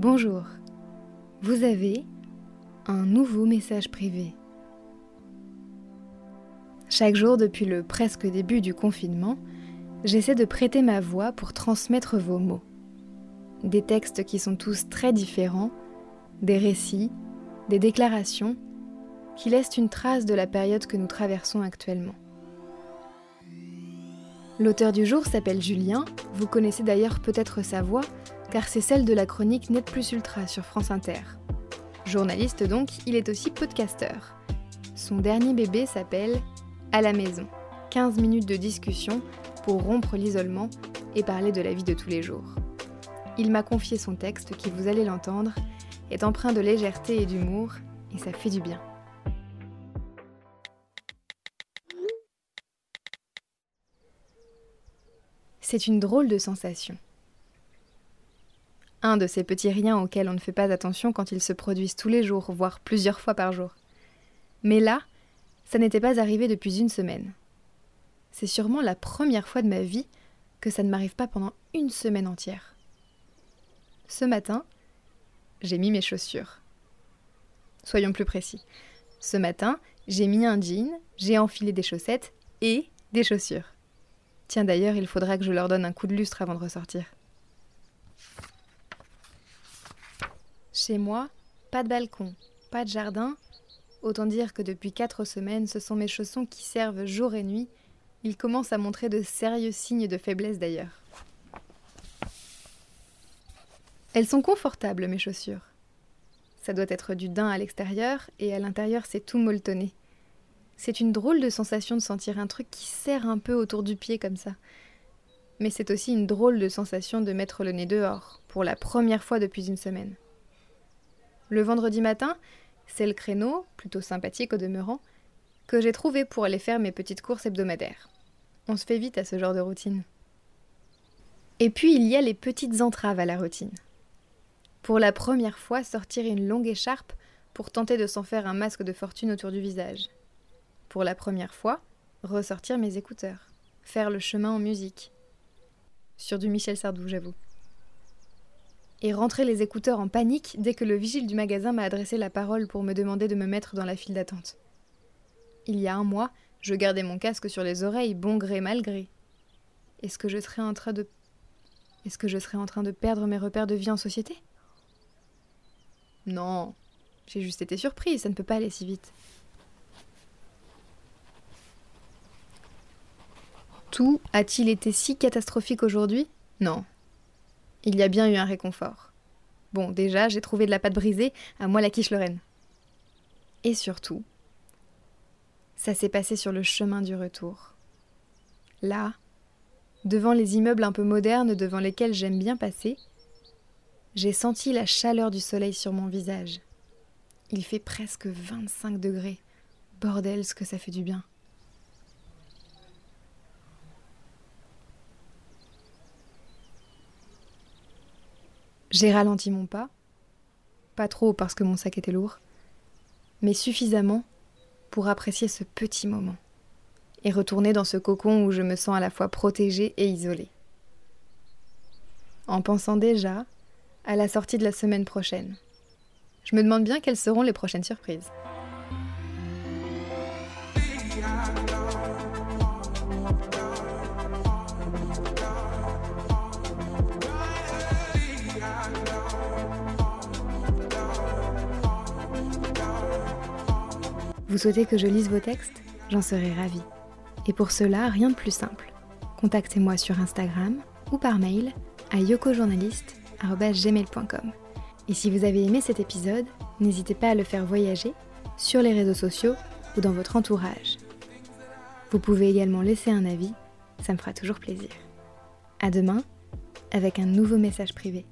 Bonjour, vous avez un nouveau message privé. Chaque jour depuis le presque début du confinement, j'essaie de prêter ma voix pour transmettre vos mots. Des textes qui sont tous très différents, des récits, des déclarations, qui laissent une trace de la période que nous traversons actuellement. L'auteur du jour s'appelle Julien, vous connaissez d'ailleurs peut-être sa voix, car c'est celle de la chronique Net Plus Ultra sur France Inter. Journaliste donc, il est aussi podcasteur. Son dernier bébé s'appelle À la maison. 15 minutes de discussion pour rompre l'isolement et parler de la vie de tous les jours. Il m'a confié son texte qui, vous allez l'entendre, est empreint de légèreté et d'humour, et ça fait du bien. C'est une drôle de sensation. Un de ces petits riens auxquels on ne fait pas attention quand ils se produisent tous les jours, voire plusieurs fois par jour. Mais là, ça n'était pas arrivé depuis une semaine. C'est sûrement la première fois de ma vie que ça ne m'arrive pas pendant une semaine entière. Ce matin, j'ai mis mes chaussures. Soyons plus précis. Ce matin, j'ai mis un jean, j'ai enfilé des chaussettes et des chaussures. Tiens d'ailleurs, il faudra que je leur donne un coup de lustre avant de ressortir. Chez moi, pas de balcon, pas de jardin. Autant dire que depuis quatre semaines, ce sont mes chaussons qui servent jour et nuit. Ils commencent à montrer de sérieux signes de faiblesse d'ailleurs. Elles sont confortables, mes chaussures. Ça doit être du daim à l'extérieur et à l'intérieur c'est tout molletonné. C'est une drôle de sensation de sentir un truc qui serre un peu autour du pied comme ça. Mais c'est aussi une drôle de sensation de mettre le nez dehors, pour la première fois depuis une semaine. Le vendredi matin, c'est le créneau, plutôt sympathique au demeurant, que j'ai trouvé pour aller faire mes petites courses hebdomadaires. On se fait vite à ce genre de routine. Et puis il y a les petites entraves à la routine. Pour la première fois, sortir une longue écharpe pour tenter de s'en faire un masque de fortune autour du visage pour la première fois, ressortir mes écouteurs, faire le chemin en musique. Sur du Michel Sardou, j'avoue. Et rentrer les écouteurs en panique dès que le vigile du magasin m'a adressé la parole pour me demander de me mettre dans la file d'attente. Il y a un mois, je gardais mon casque sur les oreilles, bon gré mal gré. Est-ce que je serais en train de. Est-ce que je serais en train de perdre mes repères de vie en société? Non, j'ai juste été surprise, ça ne peut pas aller si vite. Tout a-t-il été si catastrophique aujourd'hui? Non. Il y a bien eu un réconfort. Bon, déjà, j'ai trouvé de la pâte brisée, à moi la quiche Lorraine. Et surtout, ça s'est passé sur le chemin du retour. Là, devant les immeubles un peu modernes devant lesquels j'aime bien passer, j'ai senti la chaleur du soleil sur mon visage. Il fait presque 25 degrés. Bordel, ce que ça fait du bien. J'ai ralenti mon pas, pas trop parce que mon sac était lourd, mais suffisamment pour apprécier ce petit moment et retourner dans ce cocon où je me sens à la fois protégée et isolée. En pensant déjà à la sortie de la semaine prochaine. Je me demande bien quelles seront les prochaines surprises. Vous souhaitez que je lise vos textes? J'en serai ravie. Et pour cela, rien de plus simple. Contactez-moi sur Instagram ou par mail à yokojournaliste.gmail.com. Et si vous avez aimé cet épisode, n'hésitez pas à le faire voyager sur les réseaux sociaux ou dans votre entourage. Vous pouvez également laisser un avis, ça me fera toujours plaisir. À demain avec un nouveau message privé.